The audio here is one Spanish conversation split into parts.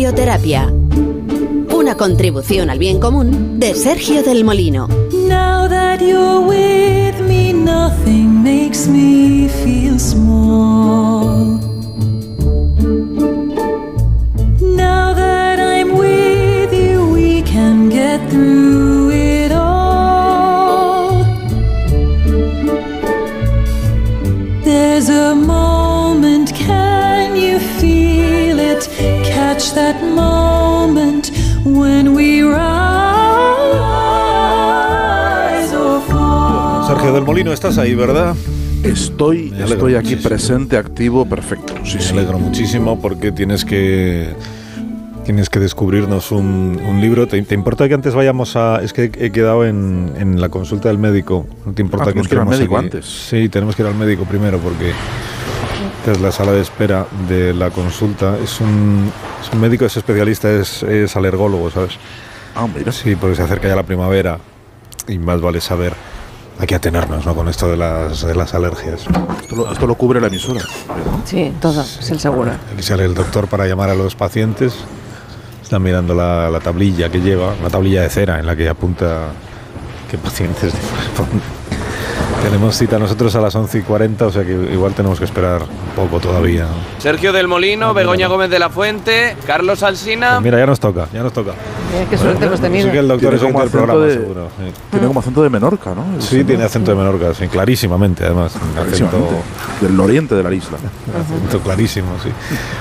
Biblioterapia. Una contribución al bien común de Sergio del Molino. Now that you're with me, nothing makes me feel small. Molino, estás ahí, ¿verdad? Estoy, estoy aquí muchísimo. presente, activo, perfecto. Sí, Me sí. alegro muchísimo porque tienes que tienes que descubrirnos un, un libro. ¿Te, te importa que antes vayamos a.? Es que he quedado en, en la consulta del médico. ¿No te importa Ah, que que ir al entremos médico aquí? antes. Sí, tenemos que ir al médico primero porque esta es la sala de espera de la consulta. Es un, es un médico, es especialista, es, es alergólogo, ¿sabes? Ah, mira. Sí, porque se acerca ya la primavera y más vale saber. Hay que atenernos ¿no? con esto de las, de las alergias. Esto lo, esto lo cubre la emisora. Sí, todo, es el seguro. Aquí sale el doctor para llamar a los pacientes. Están mirando la, la tablilla que lleva, una tablilla de cera en la que apunta qué pacientes corresponden. Tenemos cita nosotros a las 11 y 40, o sea que igual tenemos que esperar un poco todavía. Sergio del Molino, Begoña Gómez de la Fuente, Carlos Alsina. Pues mira, ya nos toca, ya nos toca. Mira qué suerte hemos tenido. Sí que el doctor Tiene es del programa, acento de- seguro. sí. Tiene como acento de Menorca, ¿no? El Sí, señor. tiene acento de Menorca, sí, clarísimamente, además. Un acento, Clarísimamente. Del oriente de la isla. acento clarísimo, sí.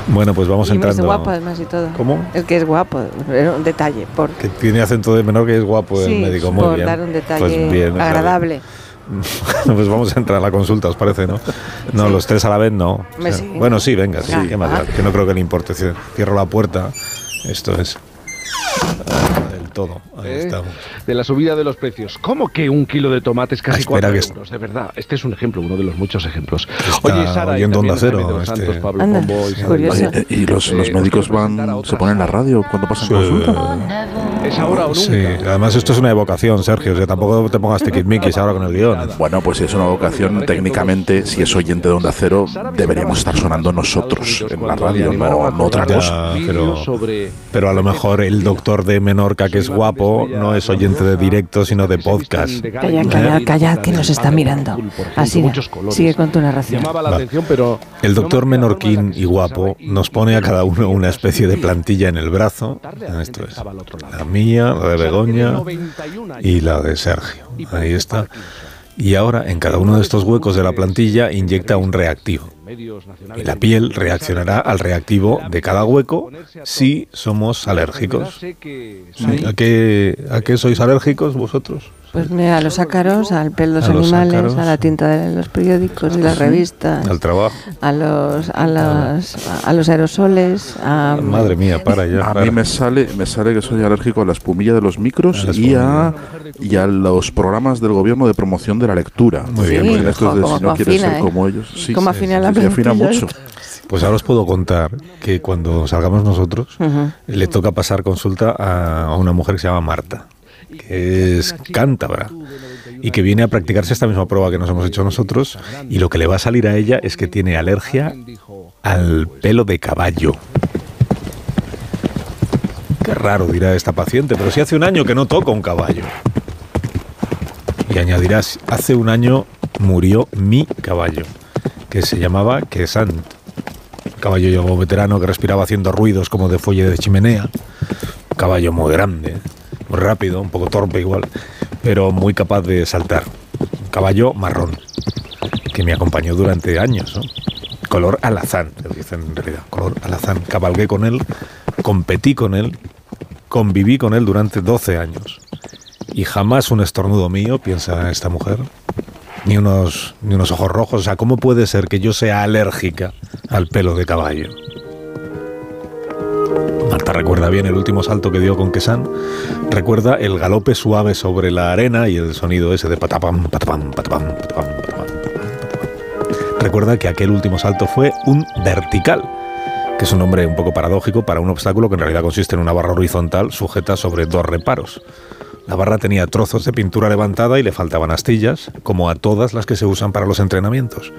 Bueno, pues vamos Y entrando. guapo además y todo. ¿Cómo? El que es guapo, era un detalle. Por, Que tiene acento de Menorca y es guapo sí, el médico, muy por bien. dar un detalle Pues bien, agradable. pues vamos a entrar a la consulta, ¿os parece, no? No, los tres a la vez no. Sí. Bueno, sí, venga, sí, Ah, qué más da, que no creo que le importe. Cier- Cierro la puerta. Esto es del todo. Ahí ¿Eh? estamos. de la subida de los precios. ¿Cómo que un kilo de tomates casi Ah, espera 4 que es- euros? De verdad, este es un ejemplo, uno de los muchos ejemplos. Está Sara, y también Cero, de los este- Santos, Pablo Anda, Pombo y. Eh, eh, y los, Eh, los os médicos van, se ponen en la radio cuando pasan Sí. consulta. Es ahora o nunca. Sí, además esto es una evocación, Sergio. O sea, tampoco te pongas tiquismiquis ahora con el guion. Bueno, pues si es una vocación, técnicamente, si es oyente de Onda Cero, deberíamos estar sonando nosotros en la radio, no, no otra Ya, cosa. pero- Pero a lo mejor el doctor de Menorca, que es guapo, no es oyente de directo, sino de podcast. Calla, calla, calla, que nos está mirando. Así, sigue con tu narración. Va. El doctor menorquín y guapo nos pone a cada uno una especie de plantilla en el brazo. Esto es la mía, la de Begoña y la de Sergio. Ahí está. Y ahora en cada uno de estos huecos de la plantilla inyecta un reactivo. Y la piel reaccionará al reactivo de cada hueco si somos alérgicos. ¿A qué, ¿A qué sois alérgicos vosotros? Pues mira, a los ácaros, al pelo de los A animales, a la tinta de los periódicos y las revistas, Al trabajo. a los, a los, a los aerosoles, a... Madre mía, para ya. A para. mí me sale, me sale que soy alérgico a la espumilla de los micros A y a, y a los programas del gobierno de promoción de la lectura. Muy bien, muy bien. Esto es de Como si no quieres afina, ser ¿eh? como ellos. Sí, Como afina sí, la sí, afina mucho. Pues ahora os puedo contar que cuando salgamos nosotros le toca pasar consulta a una mujer que se llama Marta, que es cántabra y que viene a practicarse esta misma prueba que nos hemos hecho nosotros y lo que le va a salir a ella es que tiene alergia al pelo de caballo. Qué raro dirá esta paciente, pero si hace un año que no toca un caballo. Y añadirás, hace un año murió mi caballo, que se llamaba Quesant. Caballo yo veterano que respiraba haciendo ruidos como de fuelle de chimenea. Caballo muy grande, rápido, un poco torpe igual, pero muy capaz de saltar. Un caballo marrón, que me acompañó durante años. Color alazán, se dice en realidad, color alazán. Cabalgué con él, competí con él, conviví con él durante 12 años. Y jamás un estornudo mío, piensa esta mujer, ni unos, ni unos ojos rojos. O sea, ¿cómo puede ser que yo sea alérgica al pelo de caballo? Marta recuerda bien el último salto que dio con Quesán. Recuerda el galope suave sobre la arena y el sonido ese de patapam, patapam, patapam, patapam, patapam. Recuerda que aquel último salto fue un vertical, que es un nombre un poco paradójico para un obstáculo que en realidad consiste en una barra horizontal sujeta sobre dos reparos. La barra tenía trozos de pintura levantada y le faltaban astillas, como a todas las que se usan para los entrenamientos.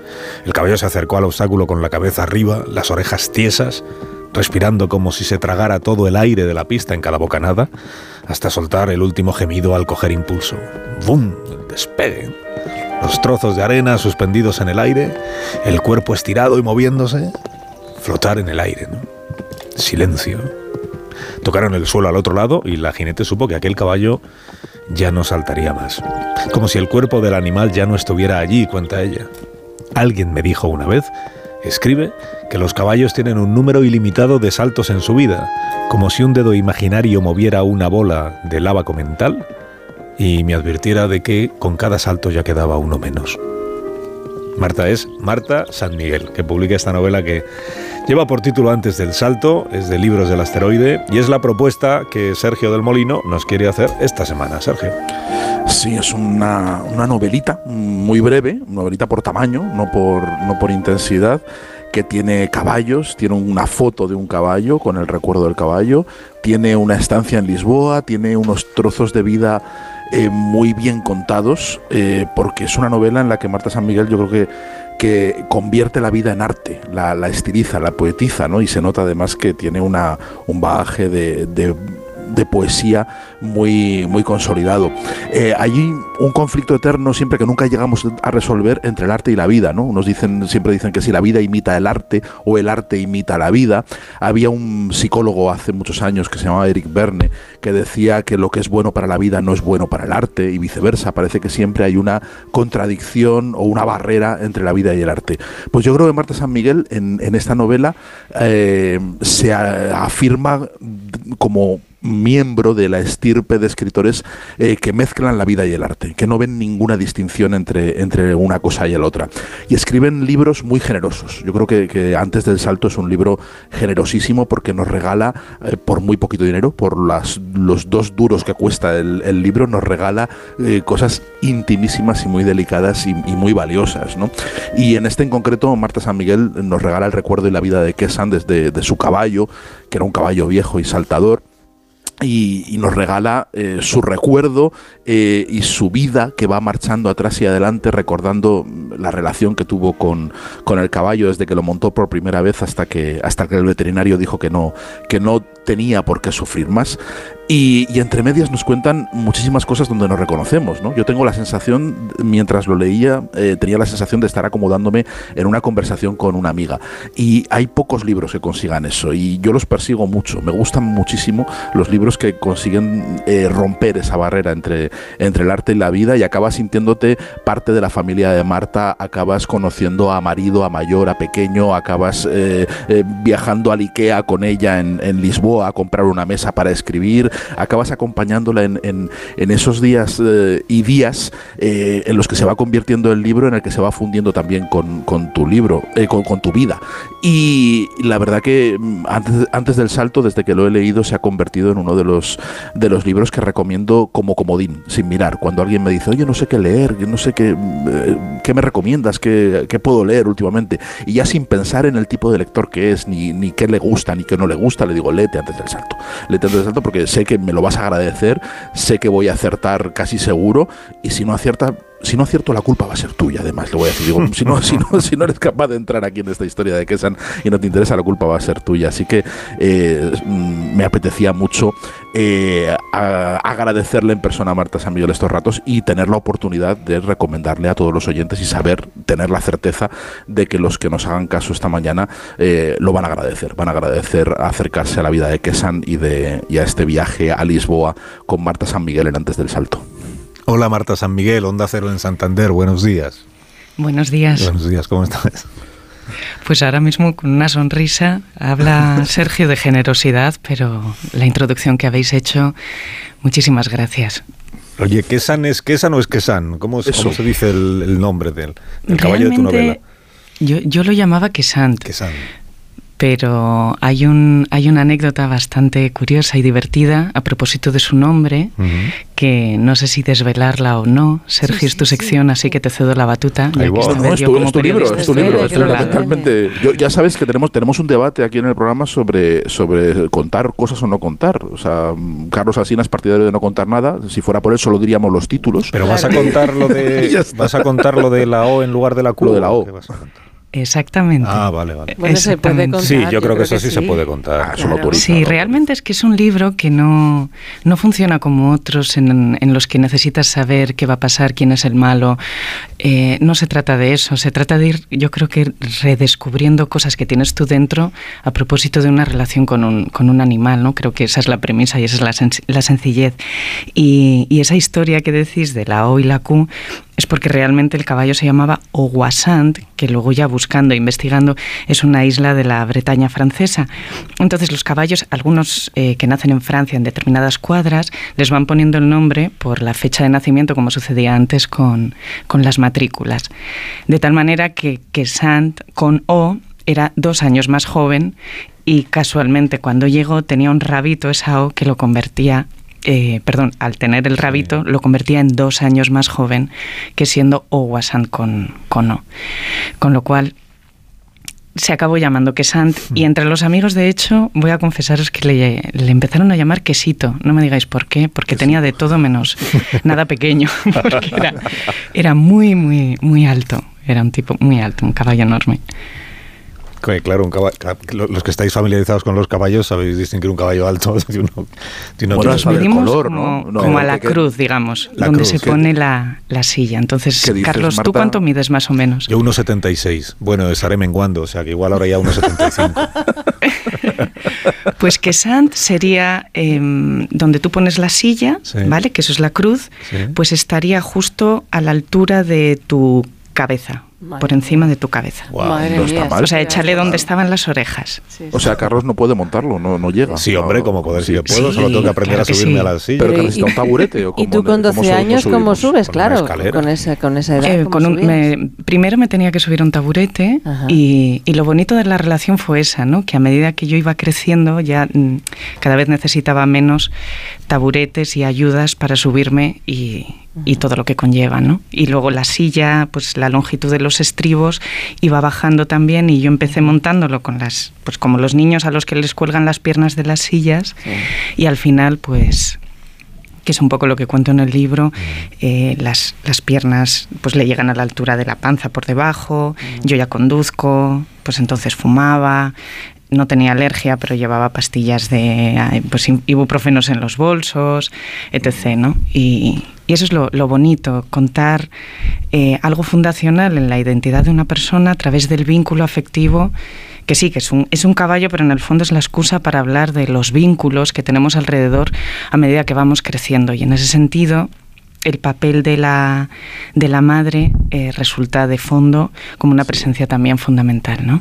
El caballo se acercó al obstáculo con la cabeza arriba, las orejas tiesas, respirando como si se tragara todo el aire de la pista en cada bocanada, hasta soltar el último gemido al coger impulso. ¡Bum! Despegue. Los trozos de arena suspendidos en el aire, el cuerpo estirado y moviéndose, flotar en el aire. Silencio. Tocaron el suelo al otro lado y la jinete supo que aquel caballo ya no saltaría más. Como si el cuerpo del animal ya no estuviera allí, cuenta ella. Alguien me dijo una vez, escribe, que los caballos tienen un número ilimitado de saltos en su vida, como si un dedo imaginario moviera una bola de lava mental y me advirtiera de que con cada salto ya quedaba uno menos. Marta es Marta San Miguel, que publica esta novela que lleva por título Antes del Salto, es de Libros del Asteroide y es la propuesta que Sergio del Molino nos quiere hacer esta semana. Sergio. Sí, es una, una novelita muy breve, novelita por tamaño, no por, no por intensidad que tiene caballos, tiene una foto de un caballo con el recuerdo del caballo, tiene una estancia en Lisboa, tiene unos trozos de vida eh, muy bien contados, eh, porque es una novela en la que Marta San Miguel yo creo que, que convierte la vida en arte, la, estiliza, la poetiza, ¿no? Y se nota además que tiene una, un bagaje de de poesía muy, muy consolidado. Eh, hay un conflicto eterno siempre que nunca llegamos a resolver entre el arte y la vida, ¿no? Unos dicen, siempre dicen que si la vida imita el arte o el arte imita la vida. Había un psicólogo hace muchos años que se llamaba Eric Verne que decía que lo que es bueno para la vida no es bueno para el arte y viceversa. Parece que siempre hay una contradicción o una barrera entre la vida y el arte. Pues yo creo que Marta San Miguel en, esta novela eh, se afirma como miembro de la estirpe de escritores eh, que mezclan la vida y el arte, que no ven ninguna distinción entre, entre una cosa y la otra. Y escriben libros muy generosos. Yo creo que, Antes del Salto es un libro generosísimo porque nos regala, eh, por muy poquito dinero, por las, los dos duros que cuesta el, libro, nos regala eh, cosas intimísimas y muy delicadas y, muy valiosas. Y en este en concreto, Marta San Miguel nos regala el recuerdo y la vida de Quesan desde de su caballo, que era un caballo viejo y saltador y, nos regala eh, su recuerdo eh, y su vida que va marchando atrás y adelante recordando la relación que tuvo con, con, el caballo desde que lo montó por primera vez hasta que, hasta que el veterinario dijo que no, que no tenía por qué sufrir más. Y, entre medias nos cuentan muchísimas cosas donde nos reconocemos. ¿no? Yo tengo la sensación, mientras lo leía, eh, tenía la sensación de estar acomodándome en una conversación con una amiga. Y hay pocos libros que consigan eso. Y yo los persigo mucho. Me gustan muchísimo los libros que consiguen eh, romper esa barrera entre, entre el arte y la vida y acabas sintiéndote parte de la familia de Marta, acabas conociendo a marido, a mayor, a pequeño, acabas eh, viajando al Ikea con ella en, en Lisboa a comprar una mesa para escribir acabas acompañándola en, esos días eh, y días eh, en los que se va convirtiendo el libro, en el que se va fundiendo también con, tu libro, eh, con, tu vida. Y la verdad que mm, antes, antes del salto, desde que lo he leído, se ha convertido en uno de los, de los libros que recomiendo como comodín, sin mirar. Cuando alguien me dice, oye, no sé qué leer, no sé qué, qué me recomiendas, qué, qué puedo leer últimamente, y ya sin pensar en el tipo de lector que es, ni, ni qué le gusta, ni qué no le gusta, le digo, léete antes del salto. Léete antes del salto porque sé que me lo vas a agradecer, sé que voy a acertar casi seguro y si no acierta si no acierto la culpa va a ser tuya, además, le voy a decir. Digo, si, no, si, no, si no eres capaz de entrar aquí en esta historia de Kesan y no te interesa, la culpa va a ser tuya. Así que eh, me apetecía mucho eh, agradecerle en persona a Marta San Miguel estos ratos y tener la oportunidad de recomendarle a todos los oyentes y saber, tener la certeza de que los que nos hagan caso esta mañana eh, lo van a agradecer. Van a agradecer acercarse a la vida de Kesan y, de, y a este viaje a Lisboa con Marta San Miguel en Antes del Salto. Hola Marta San Miguel, Onda Cero en Santander, buenos días. Buenos días. Buenos días, ¿cómo estás? Pues ahora mismo con una sonrisa habla Sergio de generosidad, pero la introducción que habéis hecho, muchísimas gracias. Oye, ¿Quesan es Quesan o es Quesan? ¿Cómo, ¿Cómo, se dice el, nombre del caballo de tu novela? Yo, yo lo llamaba Quesant. Quesant pero hay, un, hay una anécdota bastante curiosa y divertida a propósito de su nombre, que no sé si desvelarla o no. Sergio, es tu sección, así que te cedo la batuta. No, es, tu, libro, es tu libro. totalmente, ya sabes que tenemos, tenemos un debate aquí en el programa sobre, sobre contar cosas o no contar. O sea, Carlos Asina es partidario de no contar nada. Si fuera por eso, solo diríamos los títulos. Pero vas a contar lo de, vas a contar lo de la O en lugar de la Q. Lo de la O. Exactamente. Ah, vale, vale. Bueno, se puede contar. Sí, yo, creo, que eso sí, se puede contar. Ah, eso lo autoriza, Sí, ¿no? realmente es que es un libro que no, no funciona como otros en, en los que necesitas saber qué va a pasar, quién es el malo. Eh, no se trata de eso, se trata de ir, yo creo que redescubriendo cosas que tienes tú dentro a propósito de una relación con un, con un animal, ¿no? Creo que esa es la premisa y esa es la, sen- la sencillez. Y, y esa historia que decís de la O y la Q es porque realmente el caballo se llamaba Ouassant, que luego ya buscando, investigando, es una isla de la Bretaña francesa. Entonces los caballos, algunos eh, que nacen en Francia en determinadas cuadras, les van poniendo el nombre por la fecha de nacimiento, como sucedía antes con, con las matrículas. De tal manera que, que Sant con O era dos años más joven y casualmente cuando llegó tenía un rabito esa O que lo convertía eh, perdón, al tener el rabito, lo convertía en dos años más joven que siendo Owasan con, con O. Con lo cual se acabó llamando Quesant y entre los amigos, de hecho, voy a confesaros que le, le empezaron a llamar Quesito. No me digáis por qué, porque tenía de todo menos nada pequeño, porque era, era muy, muy, muy alto. Era un tipo muy alto, un caballo enorme. Claro, un caba- ca- lo- los que estáis familiarizados con los caballos sabéis distinguir un caballo alto de uno, de uno Bueno, que- eso sabe el Medimos color, como, ¿no? No, como a la que- cruz, digamos, La donde cruz, se pone la, la silla. Entonces, ¿Qué dices, Carlos, ¿tú Marta? cuánto mides más o menos? Yo 1,76. Bueno, estaré menguando, o sea que igual ahora ya 1,75. Pues que Sant sería em, donde tú pones la silla, Sí. ¿vale? Que eso es la cruz, Sí. pues estaría justo a la altura de tu cabeza, Madre por encima de tu cabeza. Guau, Madre no está mía, mal. O sea, sí, échale sí, donde sí. estaban las orejas. Sí, O sí. sea, Carlos no puede montarlo, no, no llega. Sí, hombre, como poder si yo Sí, puedo, solo tengo que aprender claro a subirme sí. a la silla. Pero que necesita un taburete o Y tú con cómo 12 sub- años, ¿cómo subes? Con Claro, escalera. con esa, con esa edad. Eh, ¿cómo con un- subías? me- primero me tenía que subir a un taburete y, y lo bonito de la relación fue esa, ¿no? que a medida que yo iba creciendo ya mm, cada vez necesitaba menos taburetes y ayudas para subirme y, y todo lo que conlleva. ¿no? Y luego la silla, pues la longitud de los estribos iba bajando también y yo empecé montándolo con las, pues como los niños a los que les cuelgan las piernas de las sillas Sí. y al final pues que es un poco lo que cuento en el libro, eh, las, las piernas pues le llegan a la altura de la panza por debajo, yo ya conduzco, pues entonces fumaba, no tenía alergia, pero llevaba pastillas de eh, pues, ibuprofenos en los bolsos, etc. ¿no? Y, y eso es lo, lo bonito, contar eh, algo fundacional en la identidad de una persona a través del vínculo afectivo que sí, que es un, es un caballo, pero en el fondo es la excusa para hablar de los vínculos que tenemos alrededor a medida que vamos creciendo. Y en ese sentido, el papel de la, de la madre eh, resulta de fondo como una presencia también fundamental, ¿no?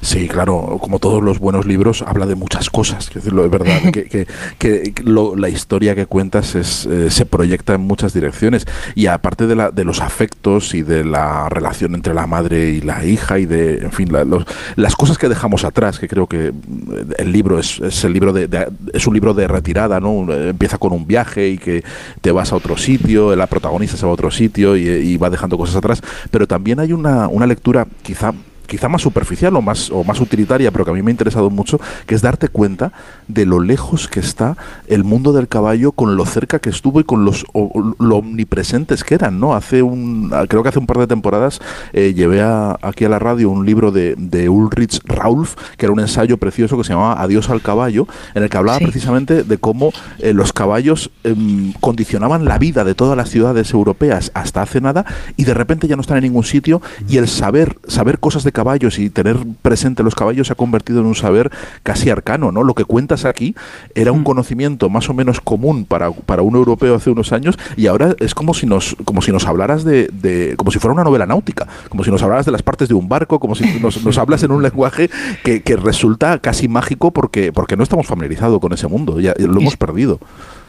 Sí, claro, como todos los buenos libros, habla de muchas cosas. Quiero decirlo, es verdad que, que- que lo- la historia que cuentas es, eh, se proyecta en muchas direcciones. Y aparte de, la, de los afectos y de la relación entre la madre y la hija y de, en fin, la- los- las cosas que dejamos atrás, que creo que mm, el libro es, es el libro de, de- es un libro de retirada, ¿no? Empieza con un viaje y que te vas a otro sitio, la protagonista se va a otro sitio y, y va dejando cosas atrás. Pero también hay una, una lectura quizá quizá más superficial o más, o más utilitaria, pero que a mí me ha interesado mucho, que es darte cuenta de lo lejos que está el mundo del caballo con lo cerca que estuvo y con los o- lo omnipresentes que eran, ¿no? Hace un, creo que hace un par de temporadas eh, llevé a- aquí a la radio un libro de, de Ulrich Raulf, que era un ensayo precioso que se llamaba Adiós al caballo, en el que hablaba Sí. precisamente de cómo eh, los caballos em, condicionaban la vida de todas las ciudades europeas hasta hace nada y de repente ya no están en ningún sitio y el saber saber cosas de caballos y tener presente los caballos se ha convertido en un saber casi arcano, ¿no? Lo que cuentas aquí era un conocimiento más o menos común para, para un europeo hace unos años y ahora es como si nos como si nos hablaras de, de- como si fuera una novela náutica, como si nos hablaras de las partes de un barco, como si nos, nos hablas en un lenguaje que, que resulta casi mágico porque porque no estamos familiarizados con ese mundo, ya lo hemos perdido.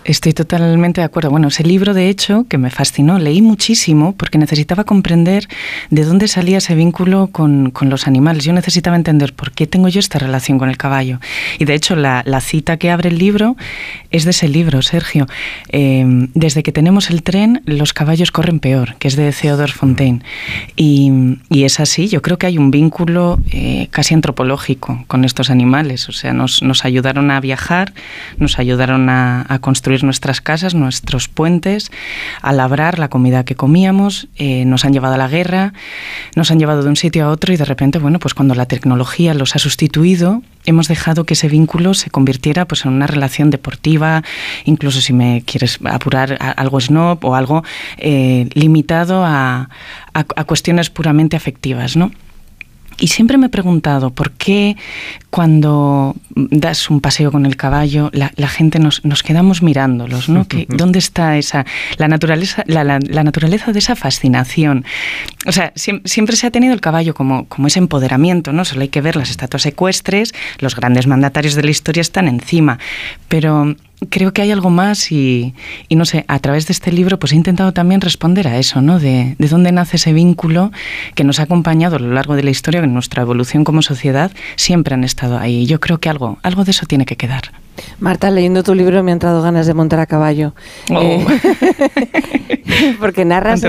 Estoy totalmente de acuerdo. Bueno, ese libro, de hecho, que me fascinó, leí muchísimo porque necesitaba comprender de dónde salía ese vínculo con, con los animales. Yo necesitaba entender por qué tengo yo esta relación con el caballo. Y de hecho, la, la cita que abre el libro es de ese libro, Sergio. Eh, desde que tenemos el tren, los caballos corren peor, que es de Theodore Fontaine. Y, y es así, yo creo que hay un vínculo eh, casi antropológico con estos animales. O sea, nos, nos ayudaron a viajar, nos ayudaron a, a construir construir nuestras casas, nuestros puentes, a labrar la comida que comíamos, eh, nos han llevado a la guerra, nos han llevado de un sitio a otro y de repente, bueno, pues cuando la tecnología los ha sustituido, hemos dejado que ese vínculo se convirtiera pues en una relación deportiva, incluso si me quieres apurar algo snob o algo eh, limitado a, a, a cuestiones puramente afectivas, ¿no? Y siempre me he preguntado por qué cuando das un paseo con el caballo, la, gente nos, nos, quedamos mirándolos, ¿no? ¿Dónde está esa la naturaleza, la, la, naturaleza de esa fascinación? O sea, siempre, se ha tenido el caballo como, como ese empoderamiento, ¿no? Solo hay que ver las estatuas ecuestres, los grandes mandatarios de la historia están encima, pero creo que hay algo más y, y, no sé, a través de este libro pues he intentado también responder a eso, ¿no? De, de, dónde nace ese vínculo que nos ha acompañado a lo largo de la historia, en nuestra evolución como sociedad siempre han estado ahí. Yo creo que algo, algo de eso tiene que quedar. Marta, leyendo tu libro me han entrado ganas de montar a caballo. Oh. Eh, porque narras,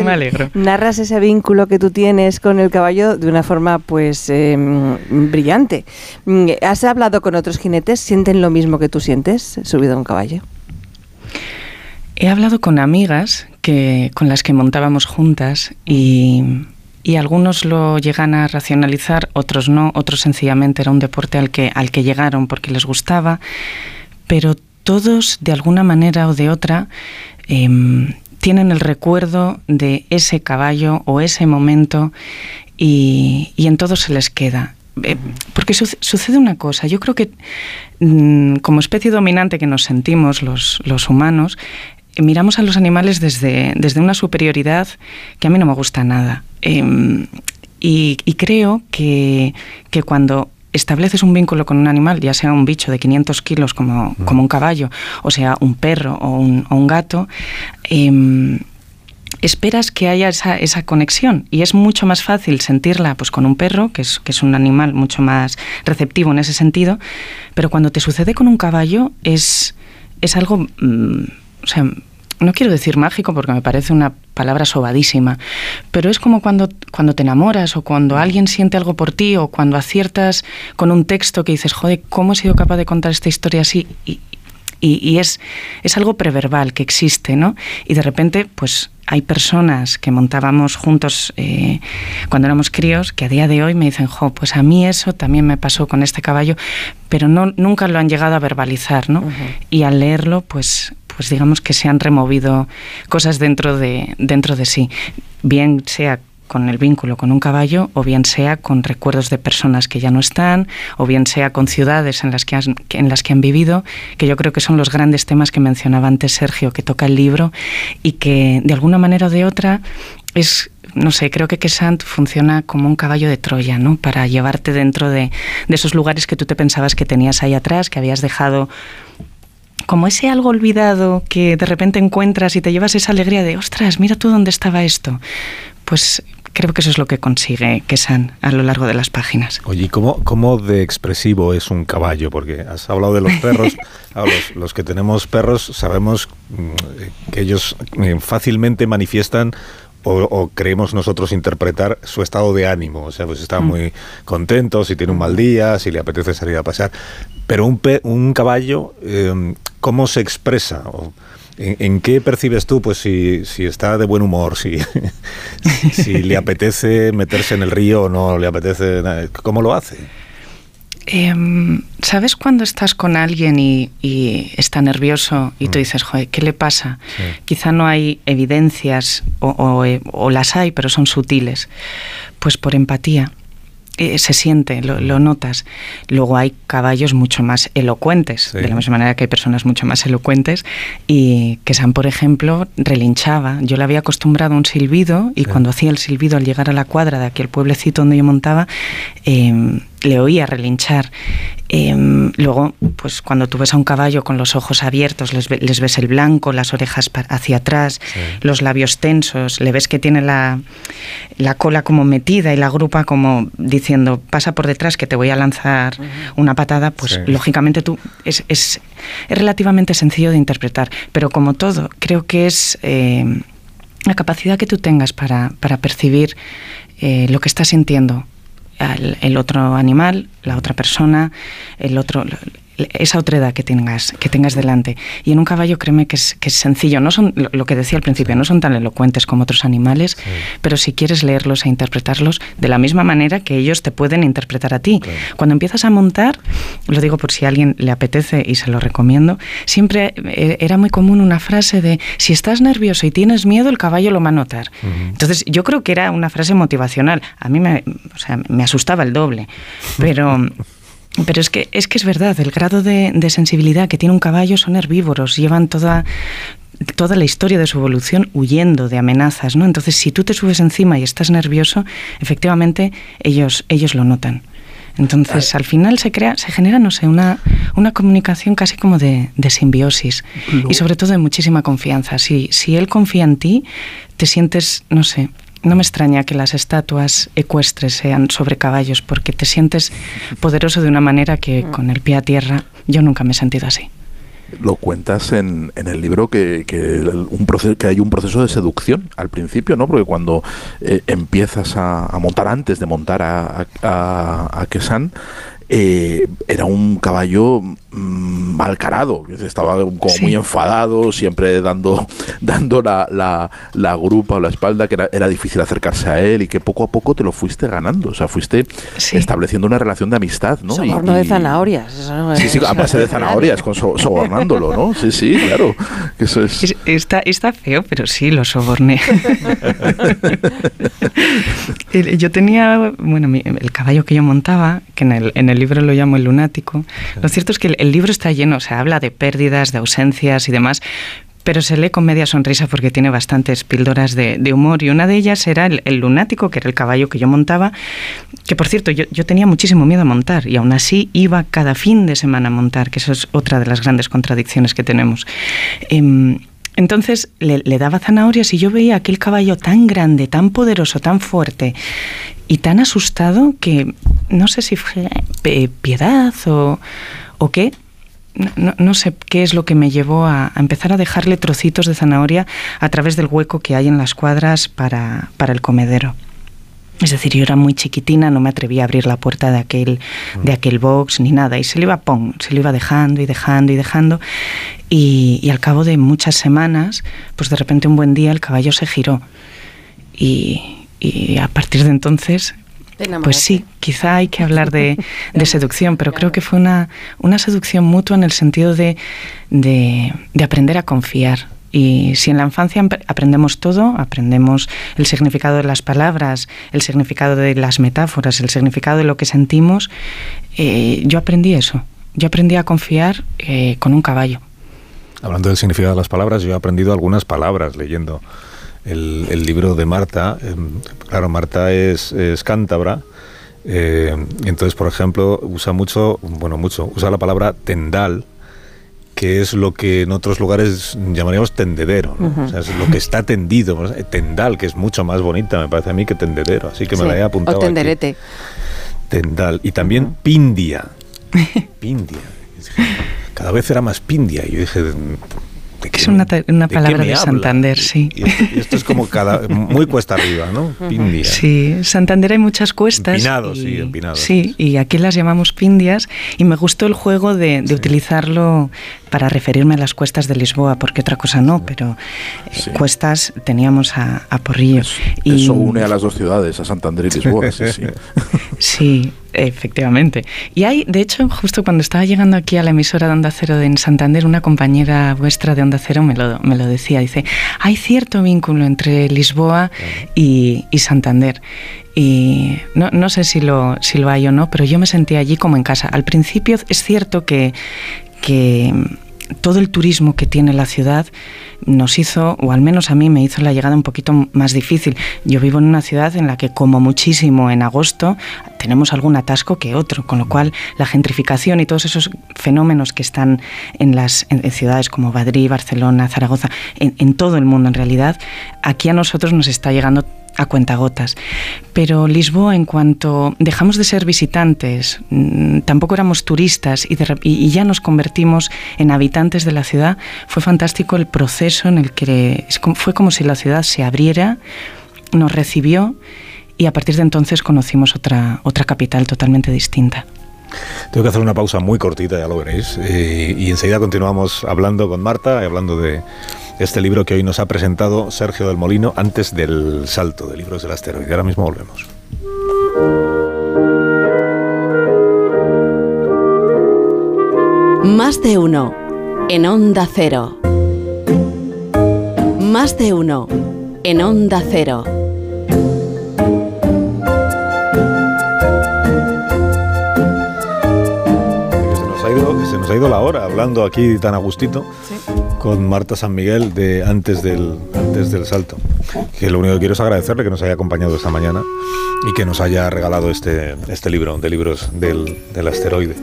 narras ese vínculo que tú tienes con el caballo de una forma pues em, brillante. Mm, ¿Has hablado con otros jinetes? ¿Sienten lo mismo que tú sientes subido a un caballo? He hablado con amigas que, con las que montábamos juntas y y algunos lo llegan a racionalizar, otros no, otros sencillamente era un deporte al que, al que llegaron porque les gustaba, pero todos de alguna manera o de otra em, tienen el recuerdo de ese caballo o ese momento y, en todo se les queda. Eh, porque sucede una cosa, yo creo que mm, como especie dominante que nos sentimos los, los humanos, miramos a los animales desde, desde una superioridad que a mí no me gusta nada. Em, y, creo que, que, cuando estableces un vínculo con un animal, ya sea un bicho de 500 kilos como, como un caballo, o sea un perro o un, o un gato, em, esperas que haya esa, esa, conexión y es mucho más fácil sentirla pues con un perro, que es, que es un animal mucho más receptivo en ese sentido, pero cuando te sucede con un caballo es, es algo... Mm, o sea, no quiero decir mágico porque me parece una palabra sobadísima, pero es como cuando, cuando te enamoras o cuando alguien siente algo por ti o cuando aciertas con un texto que dices, joder, ¿cómo he sido capaz de contar esta historia así? Y, y, es, es algo preverbal que existe, ¿no? Y de repente, pues hay personas que montábamos juntos eh, cuando éramos críos que a día de hoy me dicen, jo, pues a mí eso también me pasó con este caballo, pero no, nunca lo han llegado a verbalizar, ¿no? Y al leerlo, pues pues digamos que se han removido cosas dentro de, dentro de sí, bien sea con el vínculo con un caballo o bien sea con recuerdos de personas que ya no están o bien sea con ciudades en las que han, en las que han vivido, que yo creo que son los grandes temas que mencionaba antes Sergio, que toca el libro y que de alguna manera o de otra es no sé, creo que Kesant funciona como un caballo de Troya, ¿no? Para llevarte dentro de, de esos lugares que tú te pensabas que tenías ahí atrás, que habías dejado como ese algo olvidado que de repente encuentras y te llevas esa alegría de, ostras, mira tú dónde estaba esto. Pues creo que eso es lo que consigue Kesan a lo largo de las páginas. Oye, ¿cómo, ¿cómo de expresivo es un caballo? Porque has hablado de los perros. los, los, que tenemos perros sabemos mm, que ellos eh, fácilmente manifiestan o, creemos nosotros interpretar su estado de ánimo. O sea, pues está mm. muy contento, si tiene un mal día, si le apetece salir a pasear. Pero un, un caballo, em, ¿cómo se expresa? ¿En, qué percibes tú, pues, si, si está de buen humor, si, si le apetece meterse en el río o no le apetece? ¿Cómo lo hace? Em, ¿Sabes cuando estás con alguien y, está nervioso y tú mm. dices, joder, ¿qué le pasa? Quizá no hay evidencias o, las hay, pero son sutiles. Pues por empatía. Eh, se siente, lo, notas. Luego hay caballos mucho más elocuentes, de la misma manera que hay personas mucho más elocuentes, y que San, por ejemplo, relinchaba. Yo le había acostumbrado a un silbido, y cuando hacía el silbido al llegar a la cuadra de aquel pueblecito donde yo montaba, eh, le oía relinchar. Em, luego, pues cuando tú ves a un caballo con los ojos abiertos, les, ves el blanco, las orejas hacia atrás, los labios tensos, le ves que tiene la, la, cola como metida y la grupa como diciendo, pasa por detrás que te voy a lanzar una patada, pues lógicamente tú es, es, es, relativamente sencillo de interpretar. Pero como todo, creo que es em, la capacidad que tú tengas para, para percibir eh, lo que estás sintiendo el otro animal, la otra persona, el otro, esa otredad que tengas, que tengas delante. Y en un caballo, créeme que es, que es sencillo. No son, lo, que decía al principio, no son tan elocuentes como otros animales, pero si quieres leerlos e interpretarlos de la misma manera que ellos te pueden interpretar a ti. Cuando empiezas a montar, lo digo por si a alguien le apetece y se lo recomiendo, siempre eh, era muy común una frase de si estás nervioso y tienes miedo, el caballo lo va a notar. Entonces, yo creo que era una frase motivacional. A mí me, o sea, me asustaba el doble, pero Pero es que, es que es verdad, el grado de, sensibilidad que tiene un caballo son herbívoros, llevan toda, toda la historia de su evolución huyendo de amenazas, ¿no? Entonces, si tú te subes encima y estás nervioso, efectivamente ellos, ellos lo notan. Entonces, al final se crea, se genera, no sé, una, una comunicación casi como de, simbiosis y sobre todo de muchísima confianza. Si, si él confía en ti, te sientes, no sé, no me extraña que las estatuas ecuestres sean sobre caballos, porque te sientes poderoso de una manera que mm. con el pie a tierra yo nunca me he sentido así. Lo cuentas en, en el libro que, que, un proceso, que hay un proceso de seducción al principio, ¿no? Porque cuando eh, empiezas a, montar, antes de montar a, a, a Kesan, eh, era un caballo mm, mal carado, estaba como muy enfadado, siempre dando, dando la, la, la, grupa o la espalda, que era, difícil acercarse a él y que poco a poco te lo fuiste ganando, o sea, fuiste estableciendo una relación de amistad, ¿no? Soborno de zanahorias. sí, sí, a base de zanahorias, con sobornándolo, ¿no? Sí, sí, claro. Eso es... Está, está feo, pero sí, lo soborné. yo tenía, bueno, el caballo que yo montaba, que en el, en el libro lo llamo el lunático. Lo cierto es que el, libro está lleno, o sea, habla de pérdidas, de ausencias y demás, pero se lee con media sonrisa porque tiene bastantes píldoras de, humor y una de ellas era el, lunático, que era el caballo que yo montaba, que por cierto yo, tenía muchísimo miedo a montar y aún así iba cada fin de semana a montar, que eso es otra de las grandes contradicciones que tenemos. Em, entonces le, le, daba zanahorias y yo veía aquel caballo tan grande, tan poderoso, tan fuerte y tan asustado que no sé si fue piedad o, o qué. No, sé qué es lo que me llevó a, empezar a dejarle trocitos de zanahoria a través del hueco que hay en las cuadras para, para el comedero. Es decir, yo era muy chiquitina, no me atrevía a abrir la puerta de aquel, de aquel box ni nada. Y se le iba, pong, se le iba dejando y dejando y dejando. Y, y, al cabo de muchas semanas, pues de repente un buen día el caballo se giró. Y, y a partir de entonces pues sí, quizá hay que hablar de, seducción, pero creo que fue una, una seducción mutua en el sentido de, de, aprender a confiar. Y si en la infancia aprendemos todo, aprendemos el significado de las palabras, el significado de las metáforas, el significado de lo que sentimos, eh, yo aprendí eso. Yo aprendí a confiar eh, con un caballo. Hablando del significado de las palabras, yo he aprendido algunas palabras leyendo el, libro de Marta. Em, claro, Marta es, es cántabra. Eh, entonces, por ejemplo, usa mucho, bueno, mucho, usa la palabra tendal, que es lo que en otros lugares llamaríamos tendedero, o sea, es lo que está tendido, tendal, que es mucho más bonita, me parece a mí, que tendedero, así que me la he apuntado. O tenderete. Tendal. Y también pindia. Pindia. Cada vez era más pindia. Y yo dije, es una, palabra de, Santander, sí. Y esto, es como cada, muy cuesta arriba, ¿no? Pindia. Sí, Santander hay muchas cuestas. Empinados, sí, empinados. Sí, y aquí las llamamos pindias. Y me gustó el juego de, utilizarlo para referirme a las cuestas de Lisboa, porque otra cosa no, pero eh, cuestas teníamos a, Porrillo. y, eso une a las dos ciudades, a Santander y Lisboa, sí, sí. sí, efectivamente. Y hay, de hecho, justo cuando estaba llegando aquí a la emisora de Onda Cero de en Santander, una compañera vuestra de Onda Cero me lo, me lo decía, dice, hay cierto vínculo entre Lisboa y, y Santander. Y no, no, sé si lo, si lo hay o no, pero yo me sentía allí como en casa. Al principio es cierto que, que todo el turismo que tiene la ciudad nos hizo, o al menos a mí me hizo la llegada un poquito más difícil. Yo vivo en una ciudad en la que como muchísimo en agosto tenemos algún atasco que otro, con lo cual la gentrificación y todos esos fenómenos que están en las ciudades como Madrid, Barcelona, Zaragoza, en, en todo el mundo en realidad, aquí a nosotros nos está llegando a cuentagotas. Pero Lisboa, en cuanto dejamos de ser visitantes, mm, tampoco éramos turistas y, ya nos convertimos en habitantes de la ciudad, fue fantástico el proceso en el que fue como si la ciudad se abriera, nos recibió y a partir de entonces conocimos otra, otra capital totalmente distinta. Tengo que hacer una pausa muy cortita, ya lo veréis, eh, y enseguida continuamos hablando con Marta y hablando de este libro que hoy nos ha presentado Sergio del Molino antes del salto de libros del asteroide. Ahora mismo volvemos. Más de uno en Onda Cero. Más de uno en Onda Cero. se nos ha ido la hora hablando aquí tan a gustito con Marta San Miguel de antes del, antes del salto. Que lo único que quiero es agradecerle que nos haya acompañado esta mañana y que nos haya regalado este, este libro de libros del, del asteroide.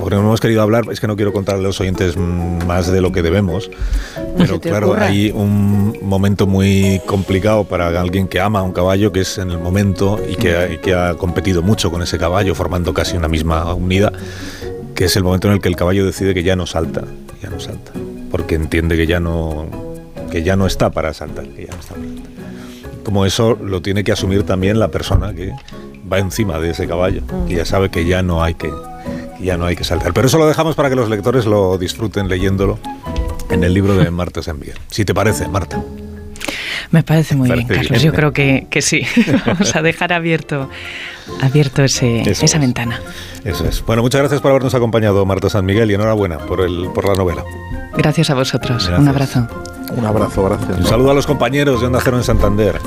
Porque no hemos querido hablar, es que no quiero contarle a los oyentes más de lo que debemos, pero claro, hay un momento muy complicado para alguien que ama a un caballo, que es en el momento y que, y que ha competido mucho con ese caballo, formando casi una misma unidad que es el momento en el que el caballo decide que ya no salta, ya no salta, porque entiende que ya no, que ya no está para saltar, que ya no está Como eso lo tiene que asumir también la persona que va encima de ese caballo, y ya sabe que ya no hay que, ya no hay que saltar. Pero eso lo dejamos para que los lectores lo disfruten leyéndolo en el libro de Marta Senvier. Si te parece, Marta. Me parece muy bien, Carlos. Yo creo que, que, sí. Vamos a dejar abierto, abierto ese, esa ventana. Eso es. Bueno, muchas gracias por habernos acompañado, Marta San Miguel, y enhorabuena por, el, por la novela. Gracias a vosotros. Un abrazo. Un abrazo, gracias. Un saludo a los compañeros de Onda Cero en Santander.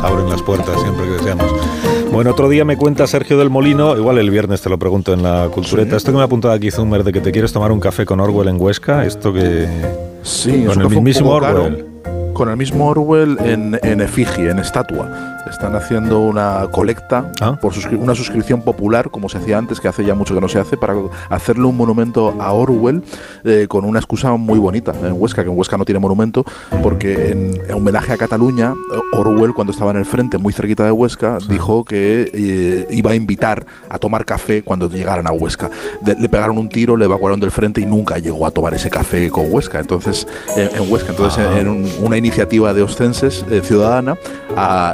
Se abren las puertas siempre que deseamos. Bueno, otro día me cuenta Sergio del Molino, igual el viernes te lo pregunto en la cultureta, esto que me ha apuntado aquí Zumer de que te quieres tomar un café con Orwell en Huesca, esto que... Sí, con el mismísimo Orwell con el mismo Orwell en, en efigie, en estatua. Están haciendo una colecta ah. por una suscripción popular, como se hacía antes, que hace ya mucho que no se hace, para hacerle un monumento a Orwell eh, con una excusa muy bonita en Huesca, que en Huesca no tiene monumento, porque en, homenaje a Cataluña, Orwell, cuando estaba en el frente, muy cerquita de Huesca, dijo que eh, iba a invitar a tomar café cuando llegaran a Huesca. le pegaron un tiro, le evacuaron del frente y nunca llegó a tomar ese café con Huesca. Entonces, en Huesca, entonces ah. en una iniciativa de Oscenses eh, ciudadana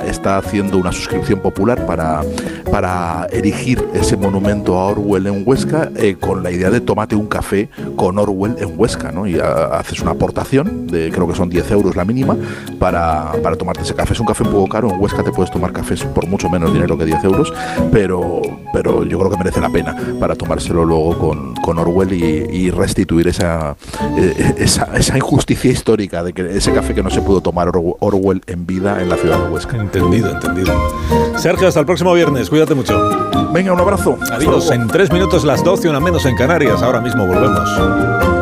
está haciendo una suscripción popular para, para erigir ese monumento a Orwell en Huesca eh, con la idea de tomate un café con Orwell en Huesca. Y haces una aportación de creo que son 10 euros la mínima para, para tomarte ese café. Es un café un poco caro, en Huesca te puedes tomar cafés por mucho menos dinero que 10 euros, pero, pero yo creo que merece la pena para tomárselo luego con, con Orwell y, restituir esa, eh, esa, esa injusticia histórica de que ese café que no se pudo tomar Orwell en vida en la ciudad de Huesca. Entendido, entendido. Sergio, hasta el próximo viernes. Cuídate mucho. Venga, un abrazo. Adiós. En tres minutos las 12, una menos en Canarias. Ahora mismo volvemos.